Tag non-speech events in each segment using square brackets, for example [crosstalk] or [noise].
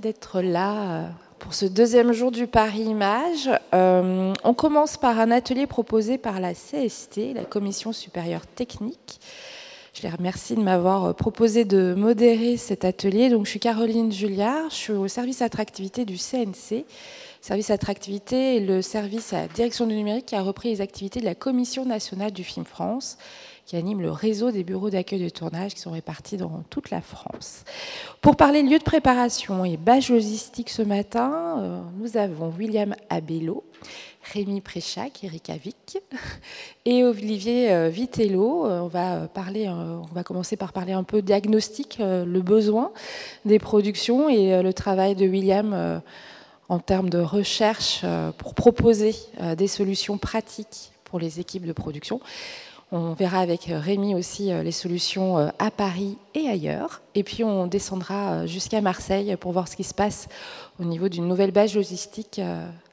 d'être là pour ce deuxième jour du Paris Image. on commence par un atelier proposé par la CST, la Commission supérieure technique. Je les remercie de m'avoir proposé de modérer cet atelier. Donc, je suis Caroline Julliard, je suis au service attractivité du CNC. Service attractivité est le service à direction du numérique qui a repris les activités de la Commission nationale du film France qui anime le réseau des bureaux d'accueil de tournage qui sont répartis dans toute la France. Pour parler lieu de préparation et bâche logistique ce matin, euh, nous avons William Abello, Rémi Préchac, Erika Vic [laughs] et Olivier euh, Vitello. Euh, on va, parler, on va commencer par parler un peu diagnostic, le besoin des productions et le travail de William en termes de recherche pour proposer des solutions pratiques pour les équipes de production. On verra avec Rémi aussi euh, les solutions euh, à Paris et ailleurs. Et puis on descendra euh, jusqu'à Marseille pour voir ce qui se passe au niveau d'une nouvelle base logistique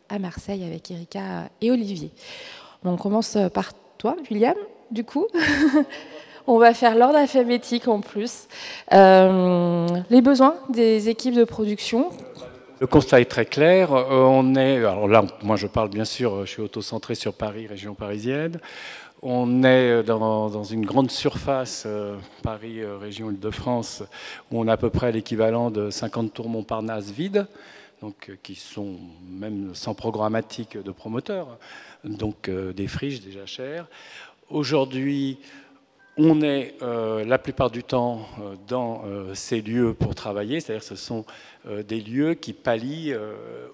à Marseille avec Erika et Olivier. On commence par toi, William, du coup. [laughs] on va faire l'ordre alphabétique en plus. les besoins des équipes de production. Le constat est très clair. On est, alors là, moi je parle bien sûr, je suis auto-centré sur Paris, région parisienne. On est dans, une grande surface, euh, Paris, euh, région Île-de-France, où on a à peu près l'équivalent de 50 tours Montparnasse vides, donc, euh, qui sont même sans programmatique de promoteurs, donc des friches déjà chères. Aujourd'hui, on est la plupart du temps dans ces lieux pour travailler, c'est-à-dire ce sont des lieux qui pallient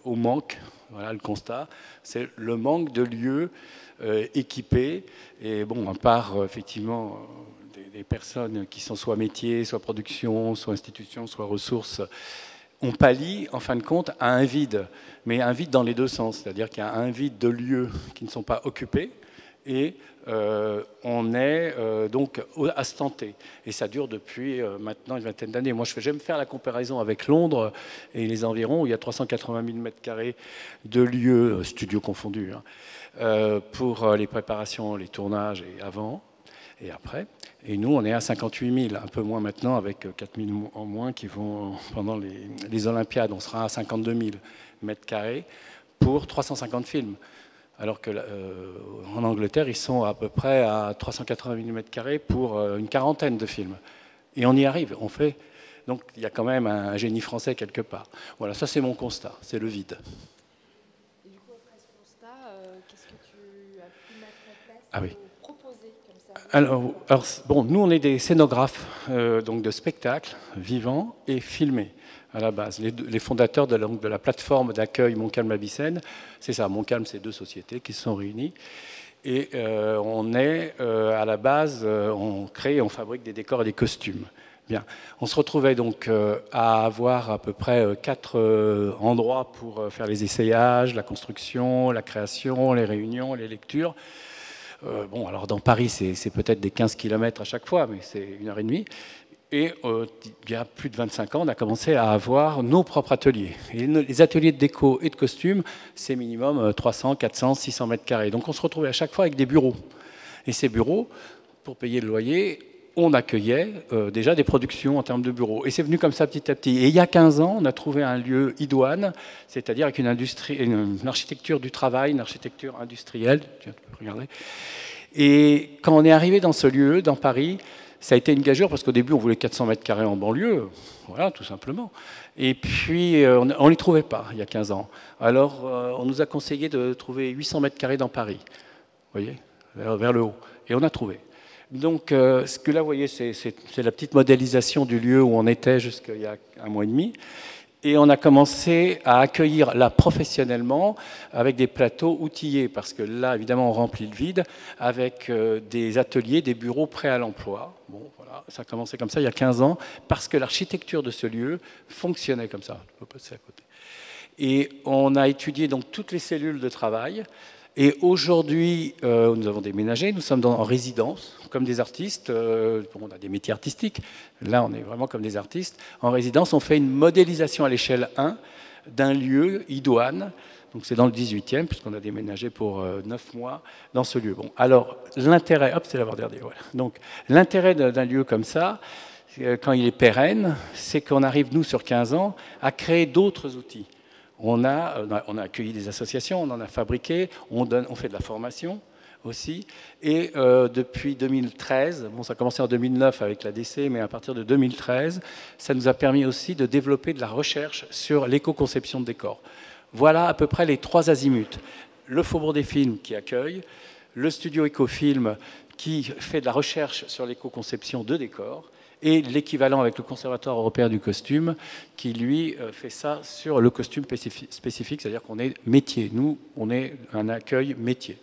au manque. Voilà le constat, c'est le manque de lieux euh, équipés. Et bon, à part euh, effectivement des, personnes qui sont soit métiers, soit production, soit institution, soit ressources, on pallie en fin de compte à un vide, mais un vide dans les deux sens, c'est-à-dire qu'il y a un vide de lieux qui ne sont pas occupés et euh, on est donc à ce Et ça dure depuis maintenant une vingtaine d'années. Moi, j'aime faire la comparaison avec Londres et les environs, où il y a 380 000 m2 de lieux, studios confondus, hein, euh, pour euh, les préparations, les tournages et avant et après. Et nous, on est à 58 000, un peu moins maintenant, avec 4 000 en moins qui vont pendant les, Olympiades. On sera à 52 000 mètres carrés pour 350 films. Alors qu'en euh, Angleterre, ils sont à peu près à 380 000 mètres carrés pour une quarantaine de films. Et on y arrive, on fait. Donc il y a quand même un génie français quelque part. Voilà, ça c'est mon constat, c'est le vide. Ah. Alors, bon, nous, on est des scénographes euh, donc de spectacles vivants et filmés à la base. Les, fondateurs de la, de la plateforme d'accueil Montcalm Avicenne, c'est ça, Montcalm, c'est deux sociétés qui se sont réunies. Et euh, on est euh, à la base, on crée, on fabrique des décors et des costumes. Bien. On se retrouvait donc à avoir à peu près quatre endroits pour faire les essayages, la construction, la création, les réunions, les lectures. Euh, bon, alors dans Paris, c'est peut-être des 15 km à chaque fois, mais c'est une heure et demie. Et euh, il y a plus de 25 ans, on a commencé à avoir nos propres ateliers. Les ateliers de déco et de costumes, c'est minimum 300, 400, 600 mètres carrés. Donc on se retrouvait à chaque fois avec des bureaux. Et ces bureaux, pour payer le loyer, on accueillait euh, déjà des productions en termes de bureaux. Et c'est venu comme ça petit à petit. Et il y a 15 ans, on a trouvé un lieu idoine, c'est-à-dire avec une, industrie, une, architecture du travail, une architecture industrielle. Et quand on est arrivé dans ce lieu, dans Paris, ça a été une gageure parce qu'au début, on voulait 400 mètres carrés en banlieue, voilà, tout simplement. Et puis, euh, on ne les trouvait pas il y a 15 ans. Alors, euh, on nous a conseillé de trouver 800 mètres carrés dans Paris, vous voyez, vers le haut. Et on a trouvé. Donc, euh, ce que là, vous voyez, c'est la petite modélisation du lieu où on était jusqu'il y a un mois et demi. Et on a commencé à accueillir là professionnellement avec des plateaux outillés, parce que là, évidemment, on remplit le vide avec euh, des ateliers, des bureaux prêts à l'emploi. Bon, voilà, ça a commencé comme ça il y a 15 ans, parce que l'architecture de ce lieu fonctionnait comme ça. Je peux passer à côté. Et on a étudié donc toutes les cellules de travail. Et aujourd'hui, euh, nous avons déménagé, nous sommes en résidence, comme des artistes. Euh, on a des métiers artistiques, là on est vraiment comme des artistes. En résidence, on fait une modélisation à l'échelle 1 d'un lieu idoine. Donc c'est dans le 18e, puisqu'on a déménagé pour euh, 9 mois dans ce lieu. Bon, alors l'intérêt, hop, c'est. Donc l'intérêt d'un lieu comme ça, quand il est pérenne, c'est qu'on arrive, nous, sur 15 ans, à créer d'autres outils. On a, on a, accueilli des associations, on en a fabriqué, on fait de la formation aussi. Et euh, depuis 2013, bon, ça a commencé en 2009 avec la DC, mais à partir de 2013, ça nous a permis aussi de développer de la recherche sur l'éco-conception de décors. Voilà à peu près les trois azimuts. Le Faubourg des Films qui accueille, le studio Ecofilm qui fait de la recherche sur l'éco-conception de décors, et l'équivalent avec le Conservatoire européen du costume, qui lui euh, fait ça sur le costume spécifique, c'est-à-dire qu'on est métier. Nous, on est un accueil métier.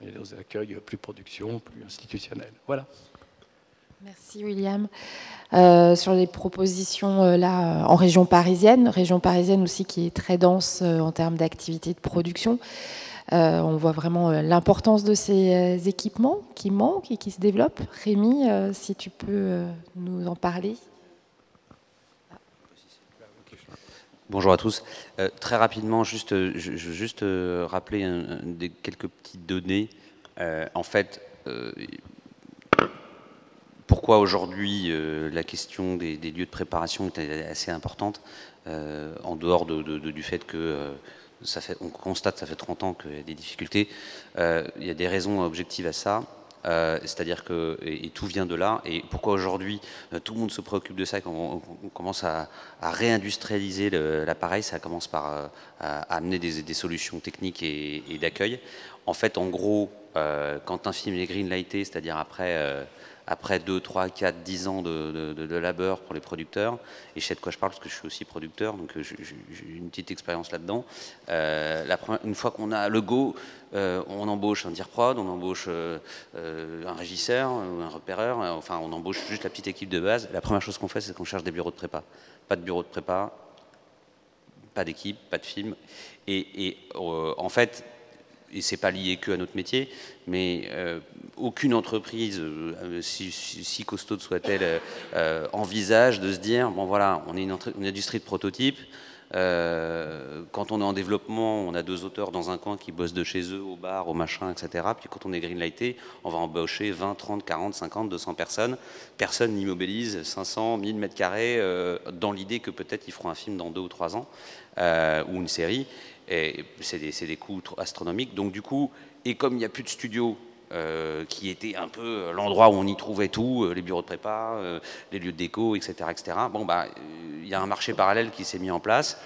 Il y a des accueils plus production, plus institutionnel. Voilà. Merci William. Euh, sur les propositions euh, là en région parisienne, région parisienne aussi qui est très dense en termes d'activité de production. Euh, on voit vraiment euh, l'importance de ces euh, équipements qui manquent et qui se développent. Rémi, si tu peux nous en parler. Bonjour à tous. très rapidement, juste, je, juste rappeler quelques petites données. en fait, pourquoi aujourd'hui la question des, lieux de préparation est assez importante, en dehors du fait que on constate ça fait 30 ans qu'il y a des difficultés. Euh, il y a des raisons objectives à ça. Euh, c'est-à-dire que et, tout vient de là. Et pourquoi aujourd'hui euh, tout le monde se préoccupe de ça quand on, commence à, réindustrialiser l'appareil, ça commence par amener des, solutions techniques et, d'accueil. En fait, en gros, quand un film est greenlighté, c'est-à-dire après après 2, 3, 4, 10 ans de, labeur pour les producteurs, et je sais de quoi je parle parce que je suis aussi producteur, donc euh, j'ai une petite expérience là-dedans. Euh, une fois qu'on a le go, euh, on embauche un dire prod, on embauche un régisseur, un repéreur, enfin on embauche juste la petite équipe de base. La première chose qu'on fait, c'est qu'on cherche des bureaux de prépa. Pas de bureau de prépa, pas d'équipe, pas de film. Et en fait, et c'est pas lié que à notre métier, mais euh, aucune entreprise, euh, si, costaud soit-elle, euh, envisage de se dire bon voilà, on est une, industrie de prototype. quand on est en développement, on a deux auteurs dans un coin qui bossent de chez eux, au bar, au machin, etc. Puis quand on est greenlighté, on va embaucher 20, 30, 40, 50, 200 personnes. Personne n'immobilise 500, 1000 mètres carrés dans l'idée que peut-être ils feront un film dans deux ou trois ans ou une série c'est des, coûts astronomiques. Donc du coup, et comme il n'y a plus de studios euh, qui était un peu l'endroit où on y trouvait tout, euh, les bureaux de prépa, euh, les lieux de déco, etc., etc. Bon, bah, il y a un marché parallèle qui s'est mis en place.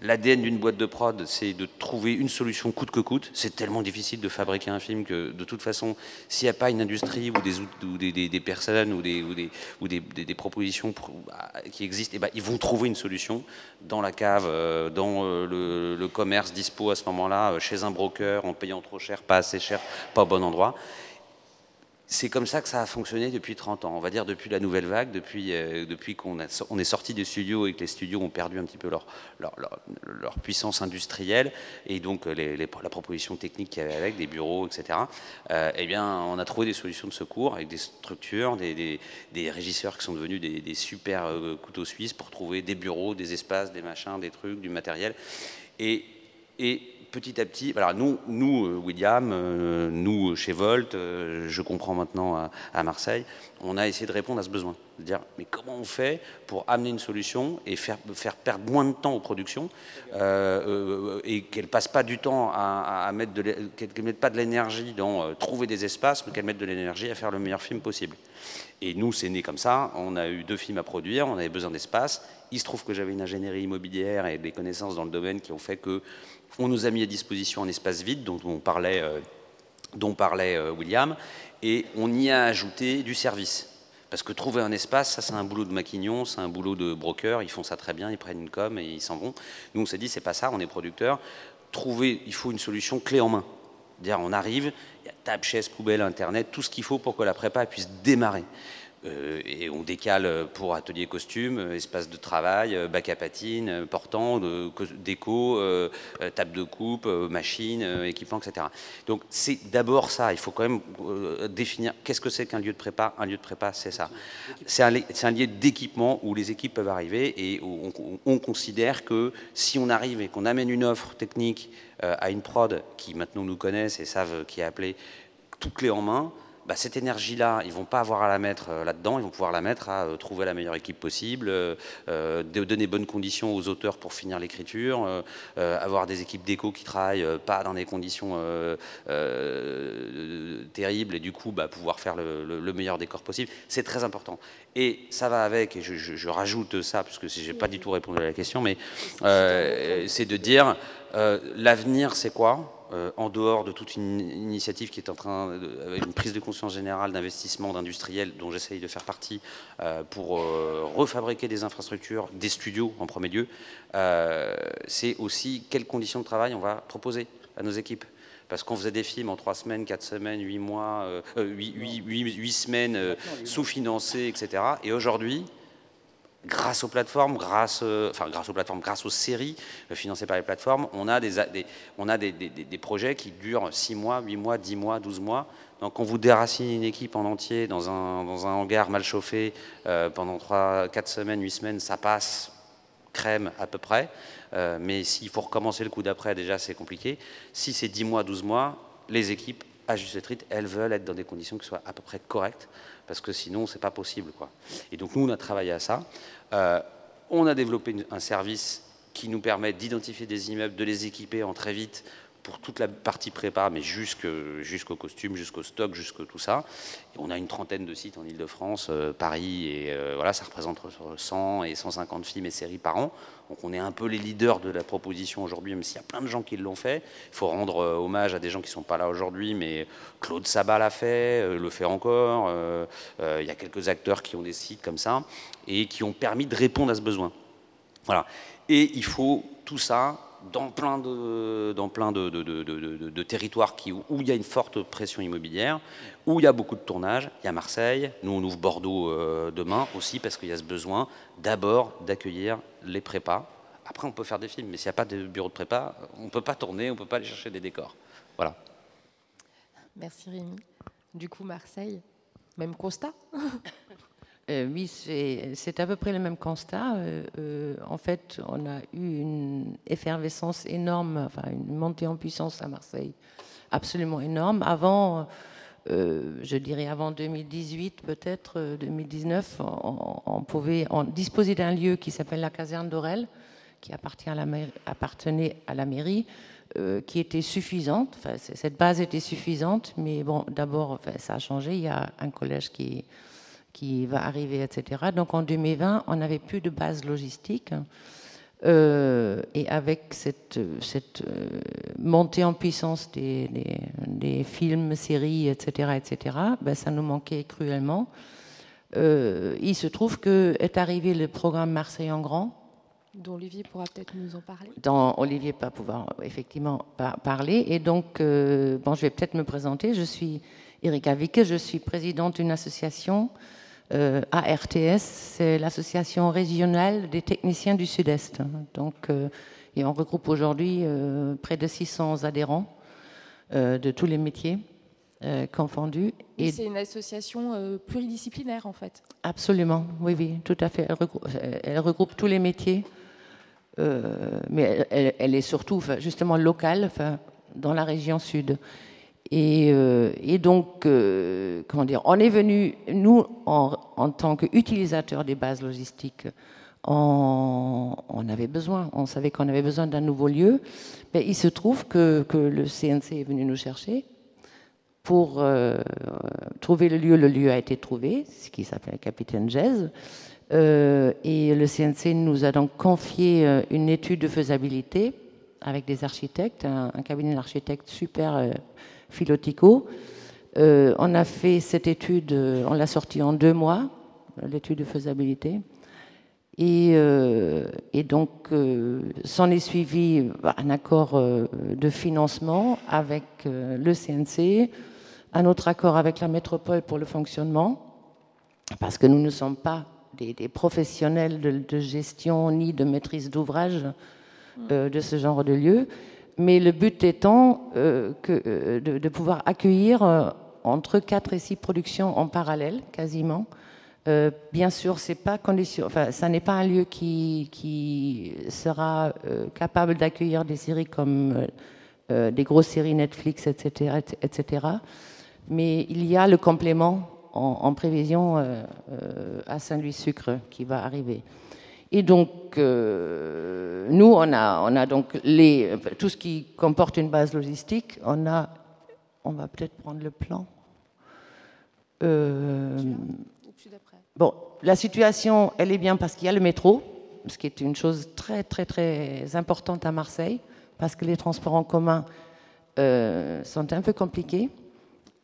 L'ADN d'une boîte de prod, c'est de trouver une solution coûte que coûte. C'est tellement difficile de fabriquer un film que, de toute façon, s'il n'y a pas une industrie ou des, des, personnes ou des, ou propositions bah, qui existent, eh ben, ils vont trouver une solution dans la cave, euh, dans euh, le, commerce dispo à ce moment-là, euh, chez un broker, en payant trop cher, pas assez cher, pas au bon endroit c'est comme ça que ça a fonctionné depuis 30 ans. On va dire depuis la nouvelle vague, depuis, euh, depuis qu'on on est sorti des studios et que les studios ont perdu un petit peu leur, leur, leur, puissance industrielle et donc euh, la proposition technique qu'il y avait avec, des bureaux, etc. Euh, eh bien, on a trouvé des solutions de secours avec des structures, des, des, régisseurs qui sont devenus des, super couteaux suisses pour trouver des bureaux, des espaces, des machins, des trucs, du matériel. Et, et petit à petit, nous, nous euh, William, euh, nous chez Volt, euh, je comprends maintenant à, Marseille, on a essayé de répondre à ce besoin. De dire, mais comment on fait pour amener une solution et faire, perdre moins de temps aux productions et qu'elles ne passent pas du temps à, mettre de mettent pas de l'énergie dans trouver des espaces, mais qu'elles mettent de l'énergie à faire le meilleur film possible. Et nous, c'est né comme ça. On a eu deux films à produire, on avait besoin d'espace. Il se trouve que j'avais une ingénierie immobilière et des connaissances dans le domaine qui ont fait que on nous a mis à disposition un espace vide dont on parlait, euh, euh, William, et on y a ajouté du service. Parce que trouver un espace, ça c'est un boulot de maquignon, c'est un boulot de broker, ils font ça très bien, ils prennent une com et ils s'en vont. Nous on s'est dit c'est pas ça, on est producteur. Trouver, il faut une solution clé en main. Dire on arrive, il y a table, chaise, poubelle, internet, tout ce qu'il faut pour que la prépa puisse démarrer. Euh, et on décale pour atelier costume, euh, espace de travail, euh, bac à patine, portant, déco, table de coupe, machine, équipement, etc. Donc c'est d'abord ça, il faut quand même définir qu'est-ce que c'est qu'un lieu de prépa. Un lieu de prépa, c'est ça. C'est un, lieu d'équipement où les équipes peuvent arriver et où on, on considère que si on arrive et qu'on amène une offre technique à une prod qui maintenant nous connaissent et savent qui est appelé, tout clé en main, bah, cette énergie-là, ils vont pas avoir à la mettre là-dedans, ils vont pouvoir la mettre à trouver la meilleure équipe possible, de donner bonnes conditions aux auteurs pour finir l'écriture, avoir des équipes d'écho qui travaillent pas dans des conditions terribles et du coup bah, pouvoir faire le, meilleur décor possible. C'est très important. Et ça va avec, et je, rajoute ça, parce que j'ai pas du tout répondu à la question, mais c'est de dire l'avenir, c'est quoi? Euh, en dehors de toute une initiative qui est en train, avec une prise de conscience générale d'investissement d'industriels dont j'essaye de faire partie euh, pour euh, refabriquer des infrastructures, des studios en premier lieu, c'est aussi quelles conditions de travail on va proposer à nos équipes. Parce qu'on faisait des films en trois semaines, quatre semaines, huit mois, huit semaines sous-financés, etc. Et aujourd'hui, grâce aux plateformes, grâce, euh, enfin grâce aux plateformes, grâce aux séries euh, financées par les plateformes, on a des, on a des, des, projets qui durent 6 mois, 8 mois, 10 mois, 12 mois. Donc on vous déracine une équipe en entier dans un, dans un hangar mal chauffé euh, pendant 3, 4 semaines, 8 semaines, ça passe crème à peu près. mais s'il faut recommencer le coup d'après, déjà c'est compliqué. Si c'est 10 mois, 12 mois, les équipes, à juste titre, elles veulent être dans des conditions qui soient à peu près correctes parce que sinon, c'est pas possible. Quoi. Et donc, nous, on a travaillé à ça. Euh, on a développé un service qui nous permet d'identifier des immeubles, de les équiper en très vite pour toute la partie prépa, mais jusqu'au costume, jusqu'au stock, jusqu'au tout ça. On a une trentaine de sites en Ile-de-France, euh, Paris, et euh, voilà, ça représente 100 et 150 films et séries par an. Donc on est un peu les leaders de la proposition aujourd'hui, même s'il y a plein de gens qui l'ont fait. Il faut rendre euh, hommage à des gens qui ne sont pas là aujourd'hui, mais Claude Sabat l'a fait, le fait encore. il y a quelques acteurs qui ont des sites comme ça et qui ont permis de répondre à ce besoin. Voilà. Et il faut tout ça dans plein de, territoires où il y a une forte pression immobilière, où il y a beaucoup de tournages. Il y a Marseille, nous on ouvre Bordeaux euh, demain aussi parce qu'il y a ce besoin d'abord d'accueillir les prépas. Après on peut faire des films, mais s'il n'y a pas de bureau de prépa, on ne peut pas tourner, on ne peut pas aller chercher des décors. Voilà. Merci Rémi. Du coup Marseille, même constat [laughs] Euh, oui, c'est à peu près le même constat. Euh, euh, en fait, on a eu une effervescence énorme, enfin une montée en puissance à Marseille, absolument énorme. Avant, je dirais avant 2018, peut-être 2019, on, pouvait disposer d'un lieu qui s'appelle la caserne d'Orel, qui appartenait à la mairie. qui était suffisante, enfin, cette base était suffisante, mais bon, d'abord, ça a changé. Il y a un collège qui, qui va arriver, etc. Donc en 2020, on n'avait plus de base logistique. Euh, et avec cette, cette euh, montée en puissance des, des, films, séries, etc., etc., ben, ça nous manquait cruellement. Euh, il se trouve que est arrivé le programme Marseille en grand, dont Olivier pourra peut-être nous en parler. Dont Olivier va pouvoir effectivement parler. Et donc, bon, je vais peut-être me présenter. Je suis Erika Vicke, je suis présidente d'une association euh, ARTS, c'est l'association régionale des techniciens du Sud-Est. Donc, euh, et on regroupe aujourd'hui euh, près de 600 adhérents de tous les métiers confondus. Et c'est une association pluridisciplinaire en fait. Absolument, oui, oui, tout à fait. Elle regroupe, tous les métiers, mais elle, est surtout justement locale, dans la région sud. Euh, et, donc, euh, comment dire, on est venu, nous, en, tant qu'utilisateurs des bases logistiques, on, avait besoin, on savait qu'on avait besoin d'un nouveau lieu. Mais il se trouve que, le CNC est venu nous chercher pour euh, trouver le lieu. Le lieu a été trouvé, ce qui s'appelle Capitaine Jazz. et le CNC nous a donc confié une étude de faisabilité avec des architectes, un cabinet d'architectes super Philotico. Euh, on a fait cette étude, euh, on l'a sortie en deux mois, l'étude de faisabilité. Et, euh, donc, s'en est suivi un accord de financement avec le CNC, un autre accord avec la métropole pour le fonctionnement, parce que nous ne sommes pas des, professionnels de, gestion ni de maîtrise d'ouvrage de ce genre de lieu mais le but étant euh, euh, de, pouvoir accueillir euh, entre 4 et 6 productions en parallèle, quasiment. bien sûr, c'est n'est pas un lieu qui, sera capable d'accueillir des séries comme des grosses séries Netflix, etc., etc. Mais il y a le complément en, prévision à Saint-Louis-Sucre qui va arriver. Et donc, nous, on a, on a donc les, tout ce qui comporte une base logistique. On a, on va peut-être prendre le plan. bon, la situation, elle est bien parce qu'il y a le métro, ce qui est une chose très, très, très importante à Marseille, parce que les transports en commun euh, sont un peu compliqués.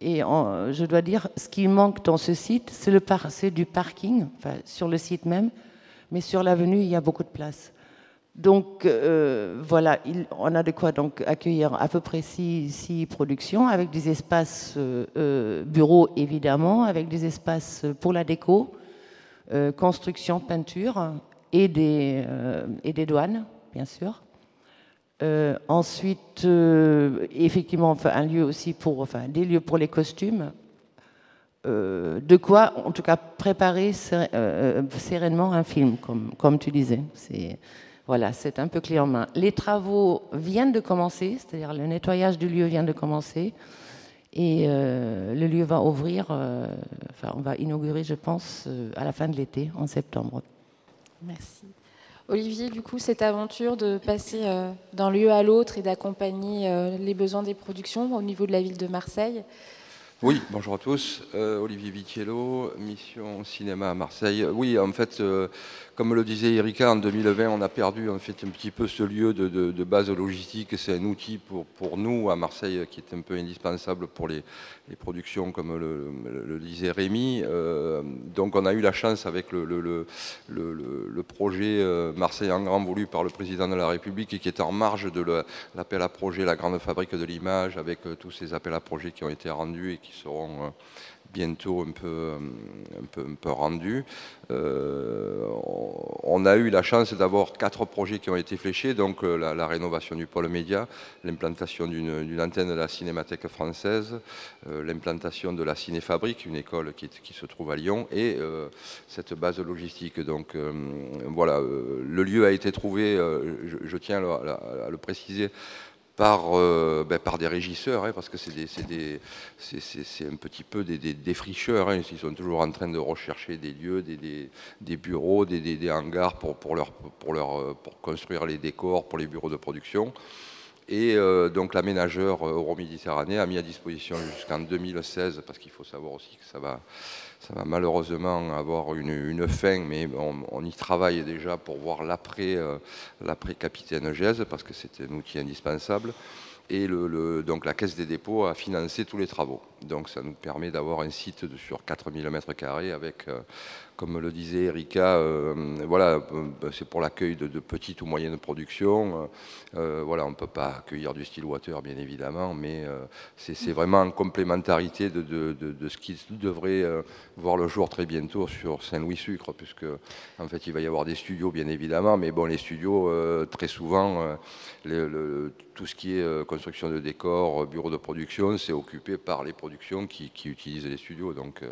Et je dois dire, ce qui manque dans ce site, c'est, du parking, sur le site même, mais sur l'avenue, il y a beaucoup de place. Donc euh, voilà, on a de quoi donc accueillir à peu près six, productions avec des espaces euh, bureaux évidemment, avec des espaces pour la déco, construction, peinture et des, et des douanes, bien sûr. Euh, ensuite, euh, effectivement, un lieu aussi pour, enfin, des lieux pour les costumes. Euh, de quoi, en tout cas, préparer sereinement un film, comme, tu disais. Voilà, c'est un peu clé en main. Les travaux viennent de commencer, c'est-à-dire le nettoyage du lieu vient de commencer, et le lieu va ouvrir. enfin, on va inaugurer, je pense, à la fin de l'été, en septembre. Merci. Olivier, du coup, cette aventure de passer euh, d'un lieu à l'autre et d'accompagner euh, les besoins des productions au niveau de la ville de Marseille. Oui, bonjour à tous. Euh, Olivier Vitiello, mission cinéma à Marseille. Oui, en fait, comme le disait Erika, en 2020, on a perdu en fait un petit peu ce lieu de, base logistique. C'est un outil pour, pour nous à Marseille qui est un peu indispensable pour les, productions, comme le, disait Rémi. Euh, donc on a eu la chance avec le, le projet euh, Marseille en grand voulu par le président de la République et qui est en marge de l'appel à projet La Grande Fabrique de l'Image avec euh, tous ces appels à projets qui ont été rendus et qui seront bientôt un peu, un peu, un peu rendu. Euh, on a eu la chance d'avoir quatre projets qui ont été fléchés, donc euh, la, rénovation du pôle média, l'implantation d'une antenne de la Cinémathèque française, euh, l'implantation de la Cinéfabrique, une école qui, qui, se trouve à Lyon, et cette base logistique. Donc voilà, le lieu a été trouvé, je, tiens à le préciser, par, euh, ben, par des régisseurs, hein, parce que c'est un petit peu des, des défricheurs. Hein, ils sont toujours en train de rechercher des lieux, des, des bureaux, des, hangars pour, pour, leur, pour, leur, euh, pour construire les décors pour les bureaux de production. Et euh, donc l'aménageur Euro-Méditerranée a mis à disposition jusqu'en 2016, parce qu'il faut savoir aussi que ça va, ça va malheureusement avoir une, fin, mais on, y travaille déjà pour voir l'après capitaine Gèze, parce que c'est un outil indispensable. Et donc la Caisse des dépôts a financé tous les travaux. Donc ça nous permet d'avoir un site sur 4000 m2 avec comme le disait Erika, euh, voilà, euh, c'est pour l'accueil de, petites ou moyennes productions. Euh, voilà, on ne peut pas accueillir du style water, bien évidemment, mais c'est vraiment en complémentarité de, ce qui devrait voir le jour très bientôt sur Saint-Louis-Sucre, puisque en fait, il va y avoir des studios, bien évidemment, mais bon, les studios, très souvent, tout ce qui est construction de décors, bureau de production, c'est occupé par les qui, qui, utilisent les studios. Donc,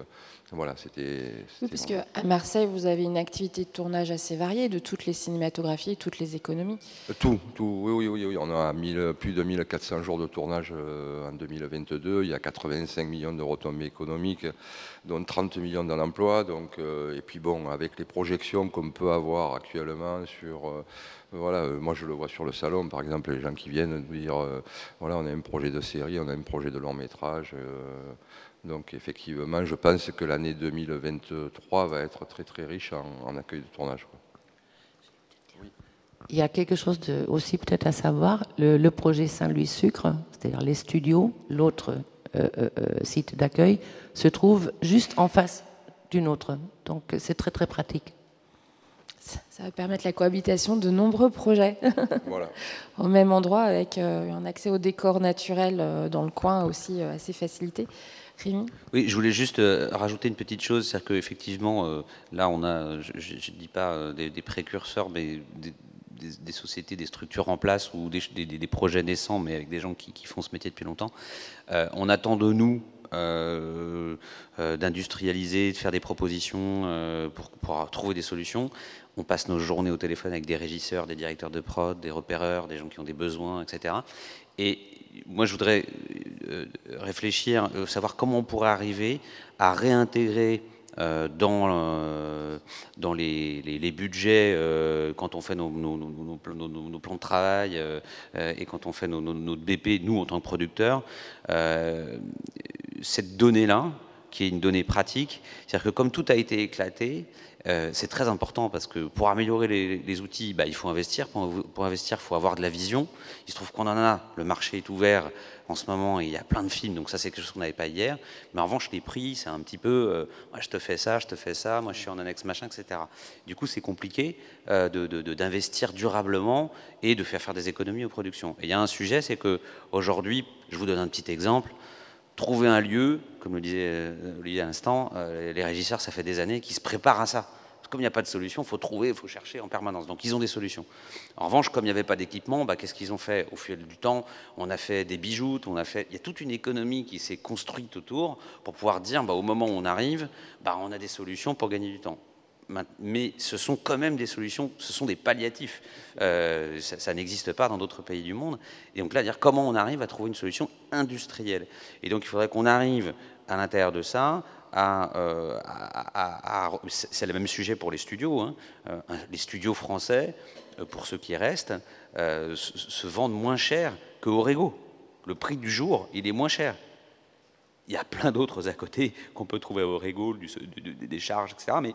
voilà, c'était. Oui, parce qu'à Marseille, vous avez une activité de tournage assez variée de toutes les cinématographies, toutes les économies. Euh, tout, tout. Oui, oui, oui, On a plus de 1400 jours de tournage euh, en 2022. Il y a 85 millions de retombées économiques, dont 30 millions dans l'emploi. Donc, euh, et puis bon, avec les projections qu'on peut avoir actuellement sur voilà, moi je le vois sur le salon, par exemple, les gens qui viennent nous dire, voilà, on a un projet de série, on a un projet de long métrage. Donc effectivement, je pense que l'année 2023 va être très très riche en, accueil de tournage. Il y a quelque chose de, aussi peut-être à savoir, le, projet Saint-Louis Sucre, c'est-à-dire les studios, l'autre euh, euh, euh, site d'accueil, se trouve juste en face d'une autre. Donc c'est très très pratique. Ça va permettre la cohabitation de nombreux projets [laughs] au même endroit avec un accès au décor naturel dans le coin aussi assez facilité. Oui, je voulais juste euh, rajouter une petite chose, c'est-à-dire qu'effectivement, euh, là, on a, je ne dis pas euh, des, précurseurs, mais des, sociétés, des structures en place ou des, projets naissants, mais avec des gens qui, font ce métier depuis longtemps. on attend de nous d'industrialiser, de faire des propositions pour, pour, trouver des solutions. On passe nos journées au téléphone avec des régisseurs, des directeurs de prod, des repéreurs, des gens qui ont des besoins, etc. Et moi, je voudrais réfléchir, savoir comment on pourrait arriver à réintégrer euh, dans, euh, dans les, budgets euh, quand on fait nos, nos, nos, plans de travail et quand on fait notre BP, nous en tant que producteurs, cette donnée-là, qui est une donnée pratique, c'est-à-dire que comme tout a été éclaté, c'est très important parce que pour améliorer les, outils, bah, il faut investir. Pour, investir, il faut avoir de la vision. Il se trouve qu'on en a. Le marché est ouvert en ce moment, il y a plein de films, donc ça c'est quelque chose qu'on n'avait pas hier. Mais en revanche, les prix, c'est un petit peu, euh, moi je te fais ça, je te fais ça, moi je suis en annexe machin, etc. Du coup, c'est compliqué euh, d'investir durablement et de faire faire des économies aux productions. Et il y a un sujet, c'est que aujourd'hui, je vous donne un petit exemple. Trouver un lieu, comme le disait euh, Olivier à l'instant, les régisseurs, ça fait des années qu'ils se préparent à ça comme il n'y a pas de solution, il faut trouver, il faut chercher en permanence. Donc ils ont des solutions. En revanche, comme il n'y avait pas d'équipement, bah, qu'est-ce qu'ils ont fait au fil du temps? On a fait des bijoux, on a fait. Il y a toute une économie qui s'est construite autour pour pouvoir dire, bah, au moment où on arrive, bah, on a des solutions pour gagner du temps. Mais ce sont quand même des solutions, ce sont des palliatifs. Euh, ça, n'existe pas dans d'autres pays du monde. Et donc là, dire comment on arrive à trouver une solution industrielle. Et donc il faudrait qu'on arrive à l'intérieur de ça euh, c'est le même sujet pour les studios. Hein. Euh, les studios français, pour ceux qui restent, se, vendent moins cher que. Le prix du jour, il est moins cher. Il y a plein d'autres à côté qu'on peut trouver à Orego, des charges, etc. Mais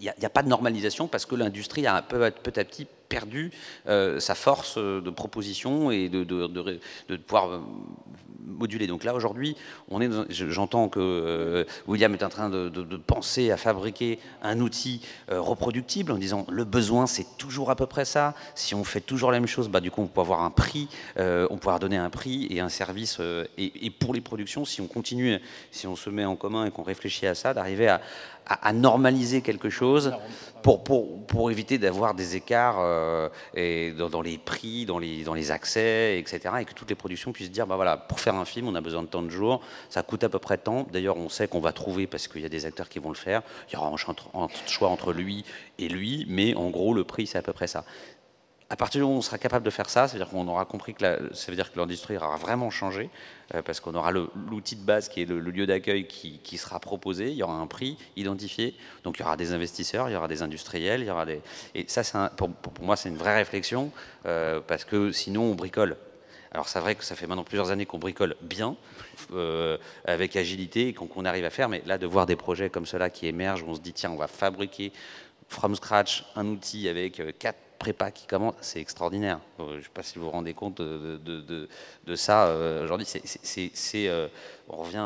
il n'y a, pas de normalisation parce que l'industrie a peu, petit à petit perdu sa force de proposition et de, pouvoir moduler. Donc là, aujourd'hui, on est. J'entends que euh, William est en train de, penser à fabriquer un outil euh, reproductible en disant le besoin, c'est toujours à peu près ça. Si on fait toujours la même chose, bah, du coup, on peut avoir un prix, euh, on pourra donner un prix et un service. Et, pour les productions, si on continue, si on se met en commun et qu'on réfléchit à ça, d'arriver à, à, normaliser quelque chose pour, pour, pour éviter d'avoir des écarts euh, et dans, les prix, dans les, dans les accès, etc. Et que toutes les productions puissent dire, bah voilà, pour faire un film, on a besoin de tant de jours, ça coûte à peu près tant. D'ailleurs, on sait qu'on va trouver, parce qu'il y a des acteurs qui vont le faire, il y aura un choix entre lui et lui, mais en gros, le prix, c'est à peu près ça à partir du moment où on sera capable de faire ça, c'est-à-dire qu'on aura compris que ça veut dire que l'industrie aura vraiment changé, euh, parce qu'on aura l'outil de base qui est le, lieu d'accueil qui, sera proposé, il y aura un prix identifié, donc il y aura des investisseurs, il y aura des industriels, il y aura des... Et ça, pour, moi, c'est une vraie réflexion, euh, parce que sinon, on bricole. Alors c'est vrai que ça fait maintenant plusieurs années qu'on bricole bien, euh, avec agilité, et qu'on arrive à faire, mais là, de voir des projets comme cela qui émergent, où on se dit, tiens, on va fabriquer from scratch un outil avec quatre prépa qui commence, c'est extraordinaire. Euh, je ne sais pas si vous vous rendez compte de, ça euh, aujourd'hui. C'est, euh, on revient,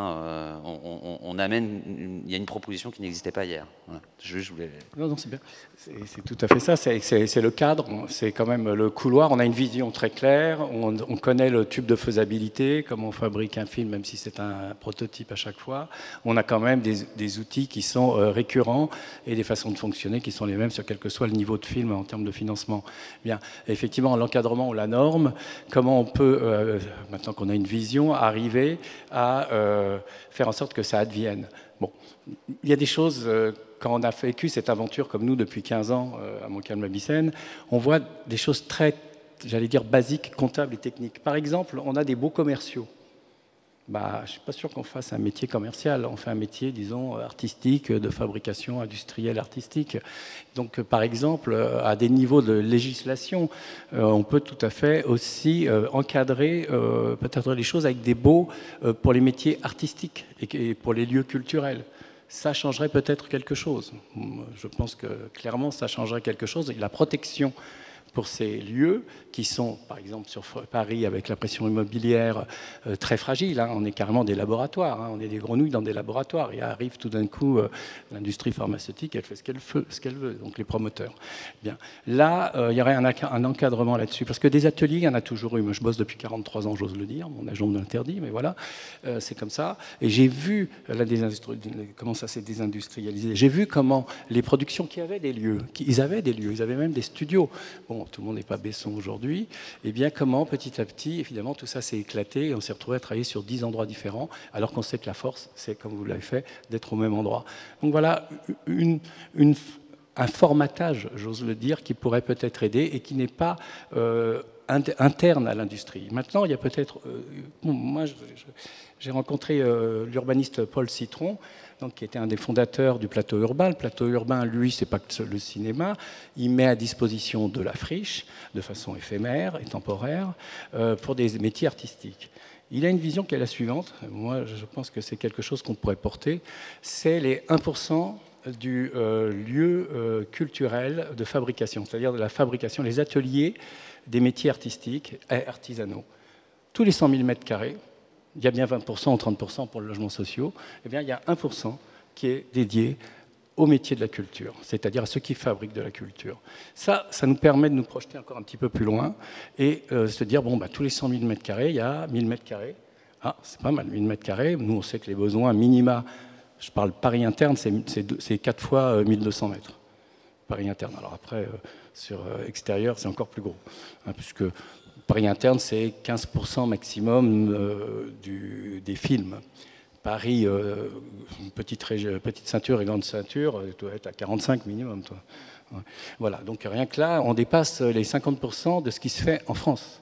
on, amène, il y a une proposition qui n'existait pas hier. Je, voulais... Non, non, c'est bien. C'est tout à fait ça. C'est le cadre, c'est quand même le couloir. On a une vision très claire. On, connaît le tube de faisabilité, comment on fabrique un film, même si c'est un prototype à chaque fois. On a quand même des, outils qui sont récurrents et des façons de fonctionner qui sont les mêmes sur quel que soit le niveau de film en termes de financement. Bien, effectivement, l'encadrement ou la norme, comment on peut, euh, maintenant qu'on a une vision, arriver à euh, faire en sorte que ça advienne. Bon, il y a des choses euh, quand on a vécu cette aventure comme nous depuis 15 ans à Montcalm-Abissène, on voit des choses très, j'allais dire, basiques, comptables et techniques. Par exemple, on a des beaux commerciaux. Bah, je ne suis pas sûr qu'on fasse un métier commercial. On fait un métier, disons, artistique, de fabrication industrielle artistique. Donc, par exemple, euh, à des niveaux de législation, euh, on peut tout à fait aussi encadrer peut-être les choses avec des beaux pour les métiers artistiques et pour les lieux culturels ça changerait peut-être quelque chose. Je pense que clairement, ça changerait quelque chose. Et la protection pour ces lieux qui sont, par exemple, sur Paris, avec la pression immobilière euh, très fragile. Hein. On est carrément des laboratoires. Hein. On est des grenouilles dans des laboratoires. Et arrive tout d'un coup euh, l'industrie pharmaceutique, elle fait ce qu'elle veut, donc les promoteurs. Bien. Là, euh, il y aurait un, encadrement là-dessus. Parce que des ateliers, il y en a toujours eu. Moi, je bosse depuis 43 ans, j'ose le dire. Mon agent me l'interdit, mais voilà, c'est comme ça. Et j'ai vu comment ça s'est désindustrialisé. J'ai vu comment les productions qui avaient des lieux, ils avaient des lieux, ils avaient même des studios. Bon, tout le monde n'est pas Besson aujourd'hui, et eh bien comment petit à petit, évidemment, tout ça s'est éclaté et on s'est retrouvé à travailler sur dix endroits différents, alors qu'on sait que la force, c'est, comme vous l'avez fait, d'être au même endroit. Donc voilà un formatage, j'ose le dire, qui pourrait peut-être aider et qui n'est pas euh, interne à l'industrie. Maintenant, il y a peut-être... moi, j'ai rencontré l'urbaniste Paul Citron, donc, qui était un des fondateurs du plateau urbain. Le plateau urbain, lui, c'est pas que le cinéma. Il met à disposition de la friche, de façon éphémère et temporaire, pour des métiers artistiques. Il a une vision qui est la suivante. Moi, je pense que c'est quelque chose qu'on pourrait porter. C'est les 1% du euh, lieu euh, culturel de fabrication, c'est-à-dire de la fabrication, les ateliers des métiers artistiques et artisanaux. Tous les 100 000 mètres carrés, il y a bien 20% ou 30% pour le logement social, eh bien, il y a 1% qui est dédié au métier de la culture, c'est-à-dire à ceux qui fabriquent de la culture. Ça, ça nous permet de nous projeter encore un petit peu plus loin et euh, se dire, bon, bah, tous les 100 000 mètres carrés, il y a 1000 mètres carrés. Ah, c'est pas mal, 1000 mètres carrés. Nous, on sait que les besoins minima, je parle Paris interne, c'est 4 fois 1200 euh, mètres. Paris interne. Alors après, euh, sur extérieur, c'est encore plus gros, hein, puisque Paris interne, c'est 15% maximum du, des films. Paris, euh, petite, petite, ceinture et grande ceinture, euh, doit être à 45 minimum. Toi. Voilà, donc rien que là, on dépasse les 50% de ce qui se fait en France.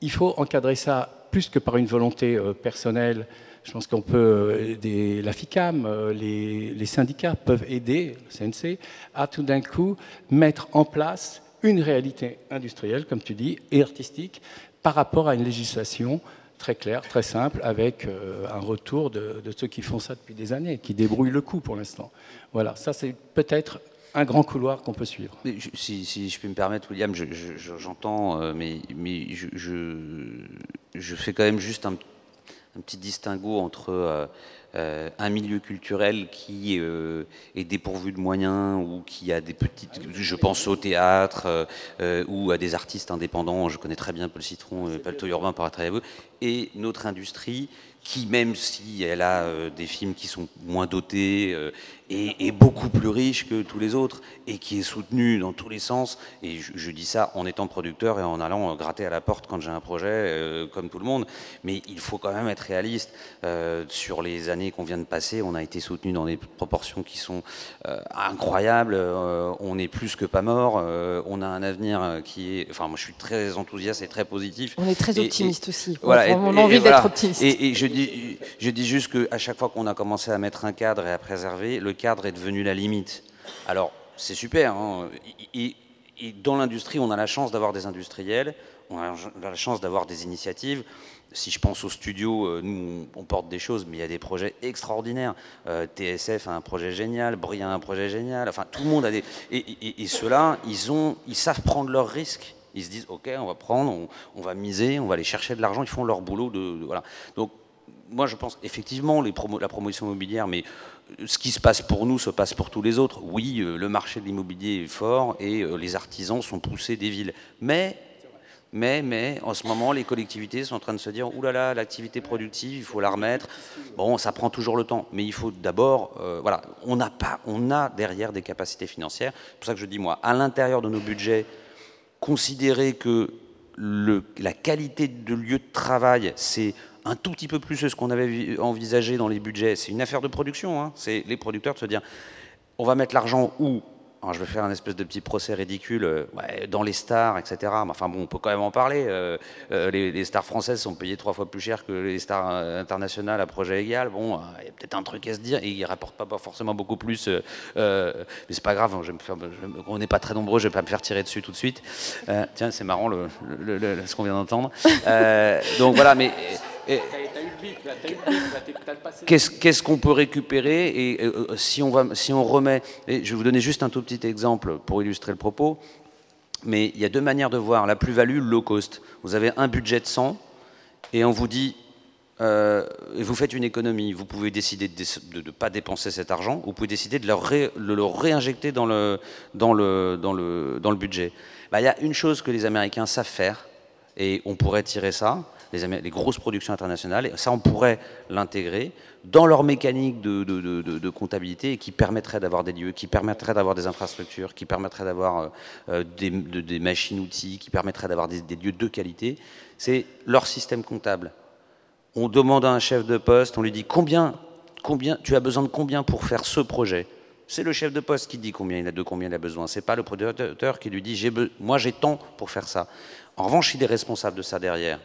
Il faut encadrer ça plus que par une volonté euh, personnelle. Je pense qu'on peut, la FICAM, les, les, syndicats peuvent aider, le CNC, à tout d'un coup mettre en place une réalité industrielle, comme tu dis, et artistique, par rapport à une législation très clair, très simple, avec euh, un retour de, ceux qui font ça depuis des années, qui débrouillent le coup pour l'instant. Voilà, ça c'est peut-être un grand couloir qu'on peut suivre. si, je peux me permettre, William, j'entends, euh, mais, je, fais quand même juste un, petit distinguo entre euh, euh, un milieu culturel qui euh, est dépourvu de moyens ou qui a des petites. Je pense au théâtre euh, ou à des artistes indépendants. Je connais très bien Paul Citron et Palto Urbain par à vous. Et notre industrie qui, même si elle a des films qui sont moins dotés, est, beaucoup plus riche que tous les autres et qui est soutenu dans tous les sens. Et je, dis ça en étant producteur et en allant gratter à la porte quand j'ai un projet, euh, comme tout le monde. Mais il faut quand même être réaliste. Euh, sur les années qu'on vient de passer, on a été soutenu dans des proportions qui sont euh, incroyables. on est plus que pas mort. on a un avenir qui est. Enfin, moi, je suis très enthousiaste et très positif. On est très optimiste aussi. Voilà, on a envie d'être optimiste. Et, je dis, je dis juste qu'à chaque fois qu'on a commencé à mettre un cadre et à préserver, le cadre est devenu la limite. Alors, c'est super. Hein. Et, dans l'industrie, on a la chance d'avoir des industriels, on a la chance d'avoir des initiatives. Si je pense au studio, euh, nous, on porte des choses, mais il y a des projets extraordinaires. Euh, TSF a un projet génial, Brie a un projet génial. Enfin, tout le monde a des. Et, ceux-là, ils, ils savent prendre leurs risques. Ils se disent, OK, on va prendre, on, va miser, on va aller chercher de l'argent. Ils font leur boulot. Donc, moi, je pense effectivement la promotion immobilière, mais ce qui se passe pour nous se passe pour tous les autres. Oui, euh, le marché de l'immobilier est fort et euh, les artisans sont poussés des villes. Mais, mais, mais, en ce moment, les collectivités sont en train de se dire, oulala, l'activité productive, il faut la remettre. Bon, ça prend toujours le temps, mais il faut d'abord, euh, voilà, on n'a pas, on a derrière des capacités financières. C'est pour ça que je dis moi, à l'intérieur de nos budgets, considérer que la qualité de lieu de travail, c'est un tout petit peu plus ce qu'on avait envisagé dans les budgets. C'est une affaire de production. Hein. C'est les producteurs de se dire on va mettre l'argent où? Je vais faire un espèce de petit procès ridicule euh, dans les stars, etc. Mais enfin bon, on peut quand même en parler. Euh, euh, les, stars françaises sont payées trois fois plus cher que les stars internationales à projet égal. Bon, il y a peut-être un truc à se dire et ils rapportent pas, forcément beaucoup plus. mais c'est pas grave, hein, on n'est pas très nombreux, je vais pas me faire tirer dessus tout de suite. tiens, c'est marrant ce qu'on vient d'entendre. donc voilà, mais Qu'est-ce qu'on peut récupérer et euh, euh, si on va, si on remet, et je vais vous donner juste un tout petit exemple pour illustrer le propos, mais il y a deux manières de voir la plus-value, low cost. Vous avez un budget de 100 et on vous dit, euh, vous faites une économie, vous pouvez décider de ne pas dépenser cet argent, ou vous pouvez décider de le, réinjecter dans le, dans le, dans le, dans le budget. Bah, il y a une chose que les Américains savent faire, et on pourrait tirer ça, les, grosses productions internationales. Et ça, on pourrait l'intégrer dans leur mécanique de, comptabilité et qui permettrait d'avoir des lieux, qui permettrait d'avoir des infrastructures, qui permettrait d'avoir euh, des, machines-outils, qui permettrait d'avoir des, lieux de qualité. C'est leur système comptable. On demande à un chef de poste, on lui dit combien, combien, tu as besoin de combien pour faire ce projet? C'est le chef de poste qui dit combien il a de combien il a besoin. C'est pas le producteur qui lui dit j'ai moi j'ai tant pour faire ça. En revanche, il est responsable de ça derrière.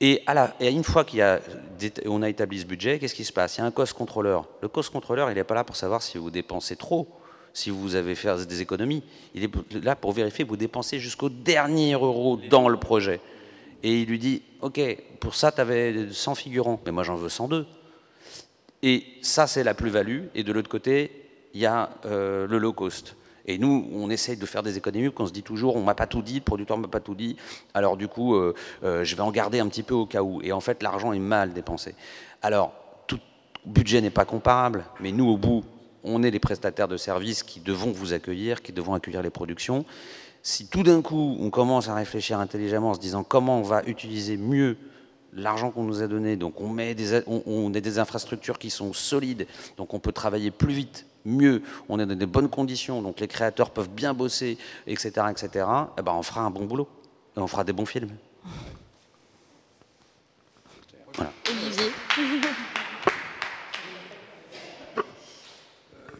Et, à la, et une fois qu'on a, a établi ce budget, qu'est-ce qui se passe? Il y a un cost contrôleur. Le cost contrôleur, il n'est pas là pour savoir si vous dépensez trop, si vous avez fait des économies. Il est là pour vérifier que vous dépensez jusqu'au dernier euro dans le projet. Et il lui dit, OK, pour ça, tu avais 100 figurants, mais moi j'en veux 102. Et ça, c'est la plus-value. Et de l'autre côté, il y a euh, le low cost. Et nous, on essaye de faire des économies, qu'on se dit toujours, on m'a pas tout dit, le producteur m'a pas tout dit, alors du coup, euh, euh, je vais en garder un petit peu au cas où. Et en fait, l'argent est mal dépensé. Alors, tout budget n'est pas comparable, mais nous, au bout, on est les prestataires de services qui devons vous accueillir, qui devons accueillir les productions. Si tout d'un coup, on commence à réfléchir intelligemment en se disant comment on va utiliser mieux l'argent qu'on nous a donné, donc on met on, a des infrastructures qui sont solides, donc on peut travailler plus vite, mieux, on est dans des bonnes conditions, donc les créateurs peuvent bien bosser, etc., etc., eh ben on fera un bon boulot et on fera des bons films. Voilà.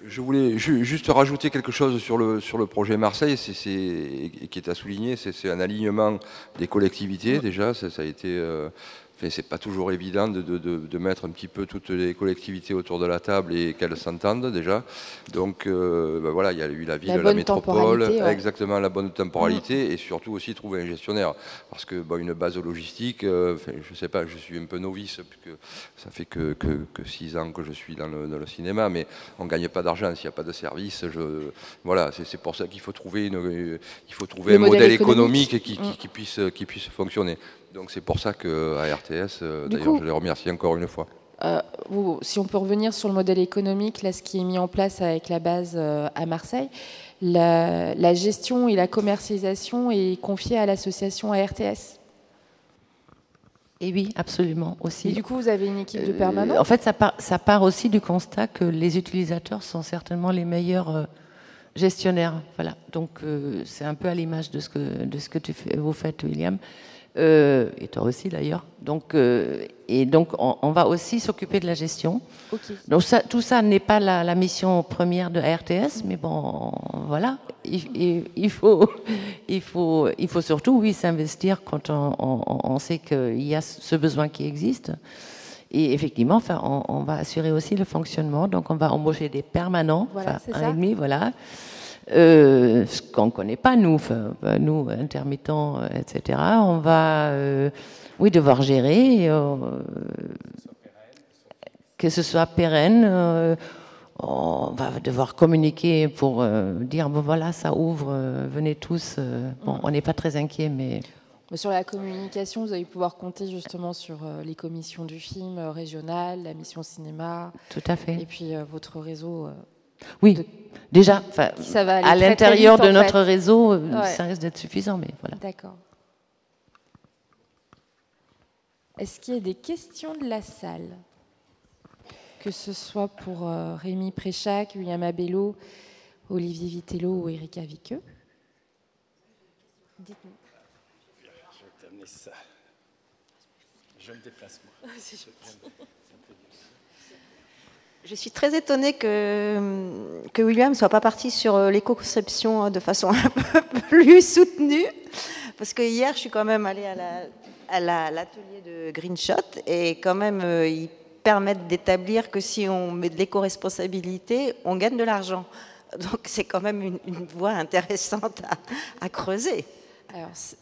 Je voulais juste rajouter quelque chose sur le, sur le projet Marseille, c'est, qui est à souligner, c'est, un alignement des collectivités déjà, ça, a été euh, c'est pas toujours évident de, mettre un petit peu toutes les collectivités autour de la table et qu'elles s'entendent déjà. Donc euh, ben voilà, il y a eu la ville, la, métropole, exactement la bonne temporalité mm. et surtout aussi trouver un gestionnaire. Parce que une base logistique, euh, je sais pas, je suis un peu novice, puisque ça fait que, six ans que je suis dans le, cinéma, mais on ne gagne pas d'argent s'il n'y a pas de service. Je, voilà, c'est pour ça qu'il faut trouver, une, il faut trouver un modèle économique, qui, mm. puisse, qui puisse fonctionner. Donc c'est pour ça qu'à RTS, euh, d'ailleurs, je les remercie encore une fois. Euh, si on peut revenir sur le modèle économique, là, ce qui est mis en place avec la base euh, à Marseille, la, gestion et la commercialisation est confiée à l'association ARTS. Et oui, absolument aussi. Et du coup, vous avez une équipe de permanents En fait, ça part, ça part, aussi du constat que les utilisateurs sont certainement les meilleurs gestionnaires. Voilà. Donc, c'est un peu à l'image de ce que, de ce que tu fais, vous faites, William. Euh, et toi aussi d'ailleurs. Donc, euh, et donc, on, va aussi s'occuper de la gestion. Donc, ça, tout ça n'est pas la, mission première de RTS, mais bon, voilà. Il, faut, [laughs] il, faut, il faut surtout, oui, s'investir quand on, sait qu'il y a ce besoin qui existe. Et effectivement, enfin, on, va assurer aussi le fonctionnement. Donc, on va embaucher des permanents, voilà, un et demi, voilà. Euh, ce qu'on ne connaît pas, nous, nous, intermittents, euh, etc. On va, euh, oui, devoir gérer, que ce soit pérenne. on va devoir communiquer pour dire bon voilà, ça ouvre, venez tous. bon, on n'est pas très inquiet, mais. Sur la communication, vous allez pouvoir compter justement sur les commissions du film régional, la mission cinéma. Tout à fait. Et puis votre réseau oui, déjà, à l'intérieur de notre réseau, euh, ça risque d'être suffisant, mais voilà. D'accord. Est-ce qu'il y a des questions de la salle? Que ce soit pour euh, Rémi Préchac, William Abello, Olivier Vitello ou Erika Viqueux Dites-nous. Je vais t'amener ça. Je me déplace, moi. Je suis très étonnée que, que William ne soit pas parti sur euh, l'éco-conception hein, de façon un peu [laughs] plus soutenue. Parce que hier, je suis quand même allée à l'atelier de Greenshot et quand même, euh, ils permettent d'établir que si on met de l'éco-responsabilité, on gagne de l'argent. Donc c'est quand même une, voie intéressante à, creuser.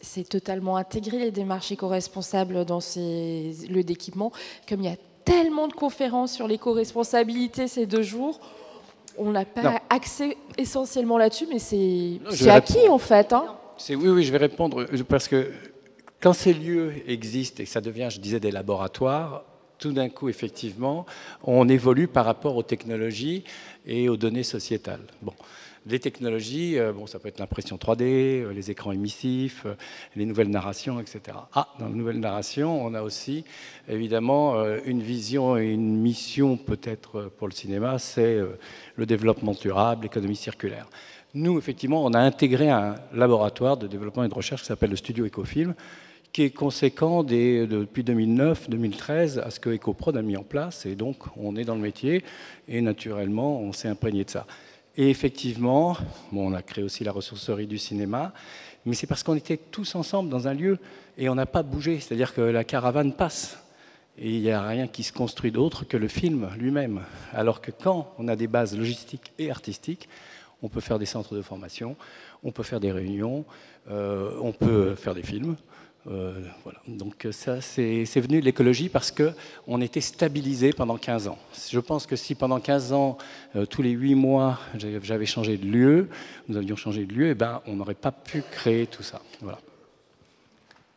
c'est totalement intégré les démarches éco-responsables dans ces lieux d'équipement, comme il y a tellement de conférences sur l'éco-responsabilité ces deux jours. On n'a pas accès essentiellement là-dessus, mais c'est acquis en fait. Hein. oui, oui, je vais répondre parce que quand ces lieux existent et que ça devient, je disais, des laboratoires, tout d'un coup, effectivement, on évolue par rapport aux technologies et aux données sociétales. Bon. Les technologies, euh, bon, ça peut être l'impression 3D, euh, les écrans émissifs, euh, les nouvelles narrations, etc. Ah, dans les nouvelles narrations, on a aussi évidemment une vision et une mission peut-être pour le cinéma, c'est le développement durable, l'économie circulaire. Nous, effectivement, on a intégré un laboratoire de développement et de recherche qui s'appelle le Studio Ecofilm, qui est conséquent depuis 2009-2013 à ce que EcoProd a mis en place. Et donc, on est dans le métier et naturellement, on s'est imprégné de ça. Et effectivement, bon, on a créé aussi la ressourcerie du cinéma, mais c'est parce qu'on était tous ensemble dans un lieu et on n'a pas bougé. C'est-à-dire que la caravane passe et il n'y a rien qui se construit d'autre que le film lui-même. Alors que quand on a des bases logistiques et artistiques, on peut faire des centres de formation, on peut faire des réunions, euh, on peut faire des films. Euh, voilà. Donc ça, c'est venu de l'écologie parce qu'on était stabilisé pendant 15 ans. Je pense que si pendant 15 ans, euh, tous les 8 mois, j'avais changé de lieu, nous avions changé de lieu, et eh ben, on n'aurait pas pu créer tout ça. Voilà.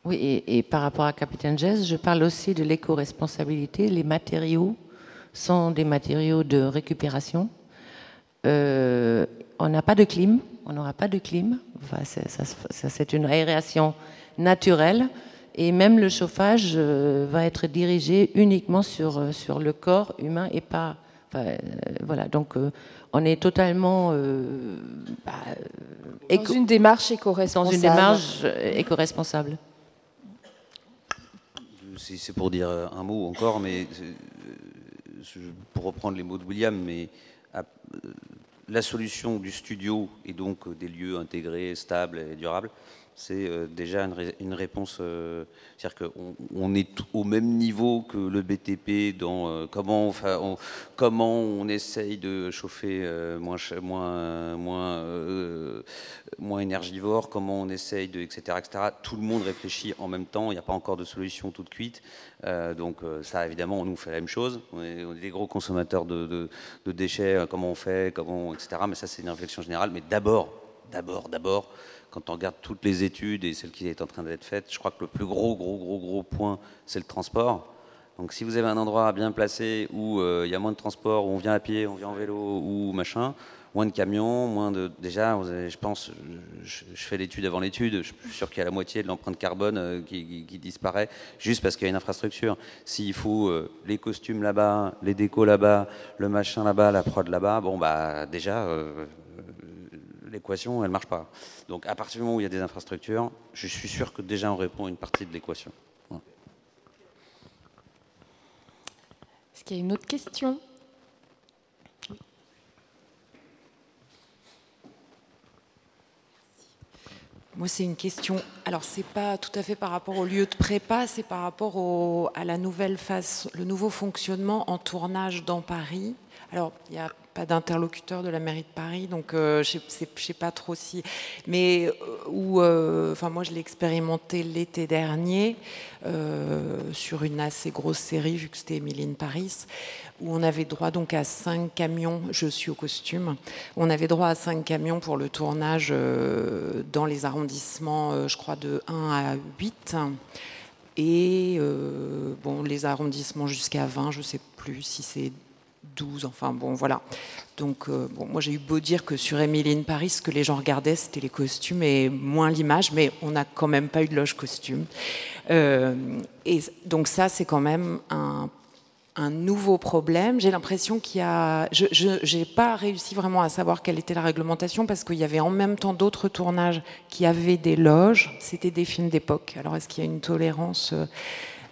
Oui, et, par rapport à Capitaine Jazz, je parle aussi de l'éco-responsabilité. Les matériaux sont des matériaux de récupération. Euh, on n'a pas de clim, on n'aura pas de clim. C'est une aération naturelle. Et même le chauffage euh, va être dirigé uniquement sur, euh, sur le corps humain et pas. Euh, voilà, donc on est totalement. Bah, dans une démarche éco-responsable. Dans une démarche éco-responsable. C'est pour dire un mot encore, mais pour reprendre les mots de William, mais la solution du studio et donc des lieux intégrés, stables et durables, c'est euh, déjà une, réponse. Euh, c'est-à-dire qu'on est au même niveau que le BTP dans euh, comment, on, comment on essaye de chauffer moins, moins, moins, énergivore, comment on essaye de. Etc., etc. Tout le monde réfléchit en même temps, il n'y a pas encore de solution toute cuite. donc, ça, évidemment, on nous fait la même chose. On est, des gros consommateurs de, de déchets, comment on fait, comment, etc. Mais ça, c'est une réflexion générale. Mais d'abord, d'abord, d'abord, quand on regarde toutes les études et celles qui sont en train d'être faites, je crois que le plus gros, gros, gros, gros point, c'est le transport. Donc si vous avez un endroit bien placé où euh, il y a moins de transport, où on vient à pied, on vient en vélo ou machin, moins de camions, moins de... Déjà, je pense, je, fais l'étude avant l'étude, je suis sûr qu'il y a la moitié de l'empreinte carbone euh, qui, disparaît juste parce qu'il y a une infrastructure. S'il faut euh, les costumes là-bas, les décos là-bas, le machin là-bas, la prod là-bas, bon bah déjà l'équation, elle ne marche pas. Donc à partir du moment où il y a des infrastructures, je suis sûr que déjà on répond à une partie de l'équation. Est-ce qu'il y a une autre question? Moi, c'est une question. Alors, c'est pas tout à fait par rapport au lieu de prépa, c'est par rapport à la nouvelle phase, le nouveau fonctionnement en tournage dans Paris. Alors, il y a pas d'interlocuteur de la mairie de Paris, donc euh, je ne sais pas trop si. Mais euh, où, euh, enfin moi je l'ai expérimenté l'été dernier sur une assez grosse série, vu que c'était Émilie Paris, où on avait droit donc à cinq camions. Je suis au costume. On avait droit à cinq camions pour le tournage dans les arrondissements, je crois de 1 à 8 et bon, les arrondissements jusqu'à 20, je ne sais plus si c'est 12, enfin bon, voilà. Donc, euh, bon, moi j'ai eu beau dire que sur Emily in Paris, ce que les gens regardaient, c'était les costumes et moins l'image, mais on n'a quand même pas eu de loge costume. Euh, et donc, ça, c'est quand même un, nouveau problème. J'ai l'impression qu'il y a. Je n'ai pas réussi vraiment à savoir quelle était la réglementation parce qu'il y avait en même temps d'autres tournages qui avaient des loges. C'était des films d'époque. Alors, est-ce qu'il y a une tolérance euh,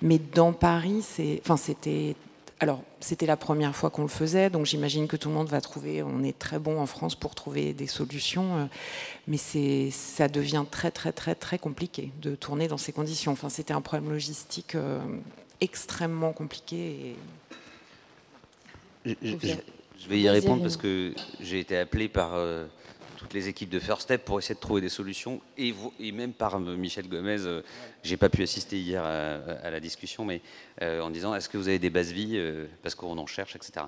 mais dans Paris, c'est, enfin, c'était alors, c'était la première fois qu'on le faisait, donc j'imagine que tout le monde va trouver, on est très bon en France pour trouver des solutions, euh, mais ça devient très très très très compliqué de tourner dans ces conditions. Enfin, c'était un problème logistique euh, extrêmement compliqué. Je, vais y répondre parce que j'ai été appelé par euh, toutes les équipes de First Step pour essayer de trouver des solutions. Et, même par euh, Michel Gomez, euh, j'ai pas pu assister hier à, la discussion, mais euh, en disant est-ce que vous avez des bases vie parce qu'on en cherche, etc.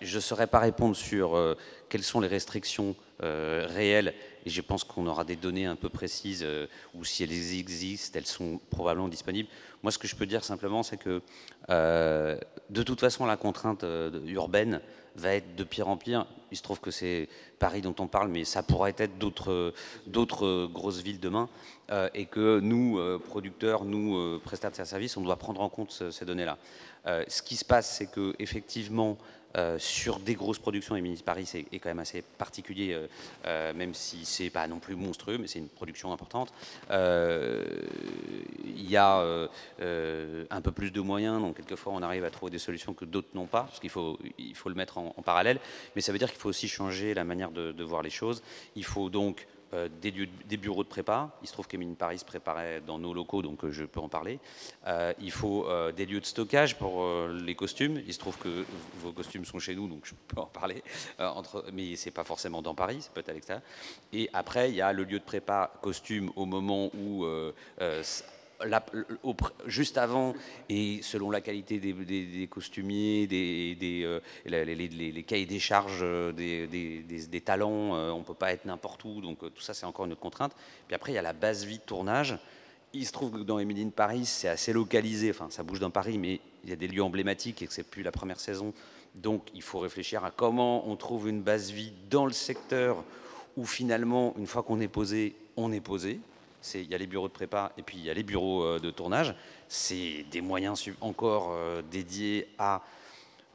je ne saurais pas répondre sur quelles sont les restrictions réelles, et je pense qu'on aura des données un peu précises, ou si elles existent, elles sont probablement disponibles. Moi, ce que je peux dire simplement, c'est que de toute façon, la contrainte urbaine va être de pire en pire. Il se trouve que c'est Paris dont on parle, mais ça pourrait être d'autres, grosses villes demain, euh, et que nous, euh, producteurs, nous, euh, prestataires de services, on doit prendre en compte ces données-là. ce qui se passe, c'est que effectivement, euh, sur des grosses productions, et Mini Paris est, est, quand même assez particulier, euh, euh, même si c'est pas non plus monstrueux, mais c'est une production importante. Il y a un peu plus de moyens, donc quelquefois on arrive à trouver des solutions que d'autres n'ont pas, parce qu'il faut, il faut le mettre en, en, parallèle, mais ça veut dire qu'il faut aussi changer la manière de, de voir les choses. Il faut donc euh, des, lieux, des, bureaux de prépa. Il se trouve qu'Emine Paris se préparait dans nos locaux, donc euh, je peux en parler. Euh, il faut des lieux de stockage pour les costumes. Il se trouve que vos costumes sont chez nous, donc je peux en parler. entre, mais c'est pas forcément dans Paris, c'est peut-être à l'extérieur. Et après, il y a le lieu de prépa costume au moment où juste avant, et selon la qualité des, costumiers, des, euh, les, cahiers des charges euh, des, talents, euh, on ne peut pas être n'importe où, donc tout ça c'est encore une autre contrainte. Puis après, il y a la base vie de tournage. Il se trouve que dans Emily de Paris, c'est assez localisé, enfin ça bouge dans Paris, mais il y a des lieux emblématiques et que c'est plus la première saison. Donc il faut réfléchir à comment on trouve une base vie dans le secteur où finalement, une fois qu'on est posé, on est posé il y a les bureaux de prépa et puis il y a les bureaux euh, de tournage. C'est des moyens encore euh, dédiés à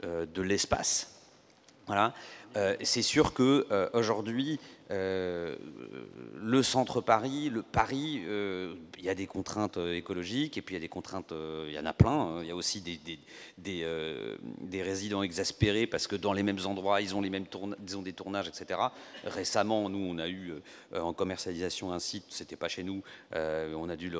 euh, de l'espace. Voilà. c'est sûr qu'aujourd'hui, euh, le centre Paris, le Paris, euh, il y a des contraintes euh, écologiques et puis il y a des contraintes, il y en a plein. Hein. Il y a aussi des, résidents exaspérés parce que dans les mêmes endroits, ils ont, les mêmes des tournages, etc. Récemment, nous, on a eu en commercialisation un site, c'était pas chez nous, on a dû le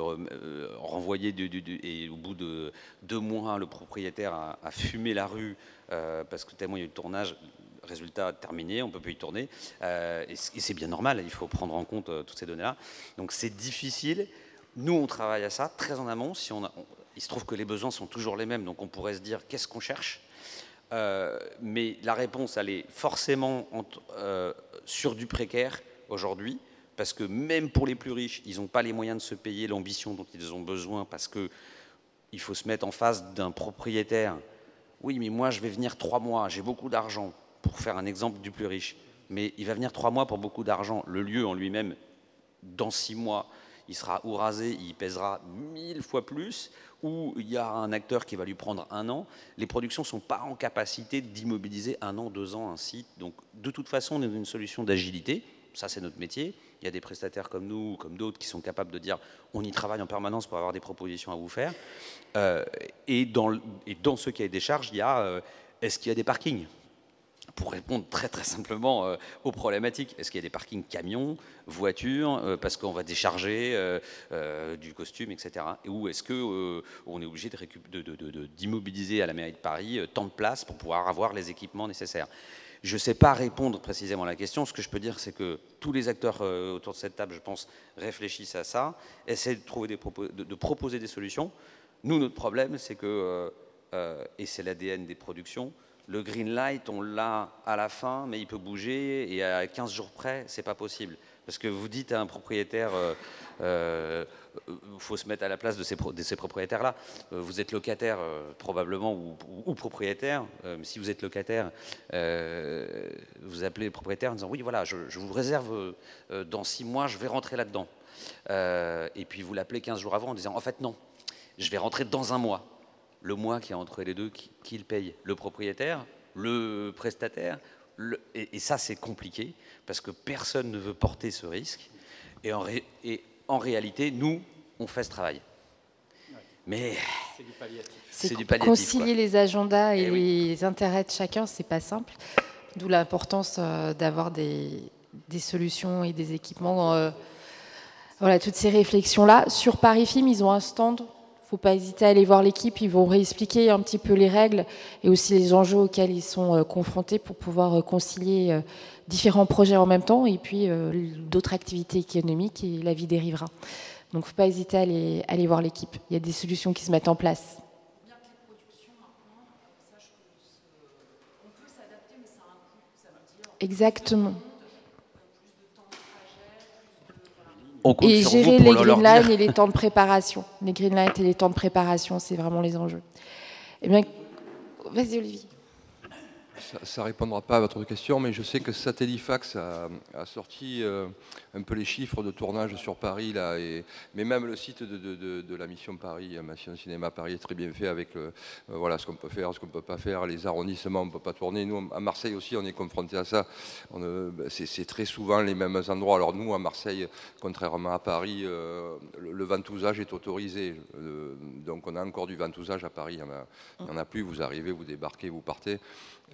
renvoyer et au bout de deux mois, le propriétaire a, a fumé la rue parce que tellement il y a eu de tournage résultat terminé, on ne peut plus y tourner. Euh, et c'est bien normal, il faut prendre en compte euh, toutes ces données-là. Donc c'est difficile. Nous, on travaille à ça très en amont. Si on, il se trouve que les besoins sont toujours les mêmes, donc on pourrait se dire qu'est-ce qu'on cherche? Euh, Mais la réponse, elle est forcément sur du précaire aujourd'hui, parce que même pour les plus riches, ils n'ont pas les moyens de se payer l'ambition dont ils ont besoin, parce que il faut se mettre en face d'un propriétaire. Oui, mais moi, je vais venir trois mois, j'ai beaucoup d'argent pour faire un exemple du plus riche. Mais il va venir trois mois pour beaucoup d'argent. Le lieu en lui-même, dans six mois, il sera ou rasé, il pèsera mille fois plus, ou il y a un acteur qui va lui prendre un an. Les productions ne sont pas en capacité d'immobiliser un an, deux ans un site. Donc de toute façon, on est dans une solution d'agilité. Ça, c'est notre métier. Il y a des prestataires comme nous, comme d'autres, qui sont capables de dire on y travaille en permanence pour avoir des propositions à vous faire. Euh, et, dans, et, dans, ce des charges, il y a euh, est-ce qu'il y a des parkings? Pour répondre très très simplement euh, aux problématiques. Est-ce qu'il y a des parkings camions, voitures, euh, parce qu'on va décharger euh, du costume, etc. Ou est-ce qu'on est obligé d'immobiliser de, de, à la mairie de Paris tant de places pour pouvoir avoir les équipements nécessaires? Je ne sais pas répondre précisément à la question. Ce que je peux dire, c'est que tous les acteurs autour de cette table, je pense, réfléchissent à ça, essaient de, trouver des de, proposer des solutions. Nous, notre problème, c'est que, et c'est l'ADN des productions, le green light, on l'a à la fin, mais il peut bouger et à 15 jours près, c'est pas possible. Parce que vous dites à un propriétaire, il euh, euh, faut se mettre à la place de ces, propriétaires-là. Euh, vous êtes locataire probablement ou, propriétaire. si vous êtes locataire, vous appelez le propriétaire en disant oui, voilà, je, je vous réserve dans six mois, je vais rentrer là-dedans. et puis vous l'appelez 15 jours avant en disant en fait non, je vais rentrer dans un mois le mois qui est entre les deux, qui, le paye Le propriétaire Le prestataire et, ça, c'est compliqué parce que personne ne veut porter ce risque. Et en, et en réalité, nous, on fait ce travail. Mais c'est du palliatif. C'est du palliatif. Concilier les agendas et, eh les intérêts de chacun, c'est pas simple. D'où l'importance euh, d'avoir des, solutions et des équipements. Euh, voilà, toutes ces réflexions-là. Sur Paris Film, ils ont un stand faut pas hésiter à aller voir l'équipe. Ils vont réexpliquer un petit peu les règles et aussi les enjeux auxquels ils sont euh, confrontés pour pouvoir euh, concilier euh, différents projets en même temps et puis d'autres activités économiques et la vie dérivera. Donc, faut pas hésiter à aller, aller voir l'équipe. Il y a des solutions qui se mettent en place. Exactement. Et gérer les green lines et les temps de préparation. Les green lines et les temps de préparation, c'est vraiment les enjeux. Eh bien, vas-y Olivier. Ça ne répondra pas à votre question, mais je sais que Satellifax a, sorti euh, un peu les chiffres de tournage sur Paris, là, mais même le site de, la mission Paris, la mission Cinéma Paris est très bien fait avec euh, voilà, ce qu'on peut faire, ce qu'on ne peut pas faire, les arrondissements, on ne peut pas tourner. Nous, à Marseille aussi, on est confronté à ça. Ben, c'est très souvent les mêmes endroits. Alors nous, à Marseille, contrairement à Paris, le, le, ventousage est autorisé. donc on a encore du ventousage à Paris. Il n'y en, a plus, vous arrivez, vous débarquez, vous partez.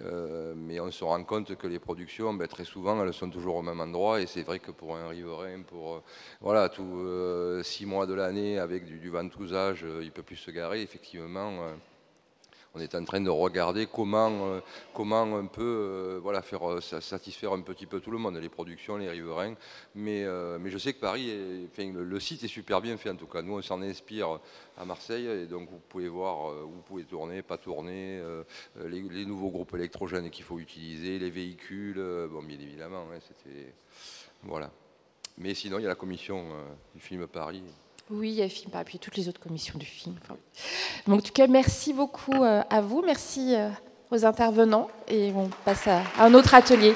Euh, mais on se rend compte que les productions, ben, très souvent, elles sont toujours au même endroit. Et c'est vrai que pour un riverain, pour euh, voilà, tous euh, six mois de l'année, avec du, du ventousage, il ne peut plus se garer. Effectivement, on est en train de regarder comment, euh, comment on peut euh, voilà, faire euh, satisfaire un petit peu tout le monde, les productions, les riverains. Mais, mais je sais que Paris, le, site est super bien fait en tout cas. Nous, on s'en inspire à Marseille et donc vous pouvez voir où vous pouvez tourner, pas tourner, les, nouveaux groupes électrogènes qu'il faut utiliser, les véhicules. bon, bien évidemment, hein, c'était. Voilà. Mais sinon, il y a la commission du film Paris. Oui, il y a film, et puis toutes les autres commissions du film. En tout cas, merci beaucoup euh, à vous, merci euh, aux intervenants, et on passe à un autre atelier.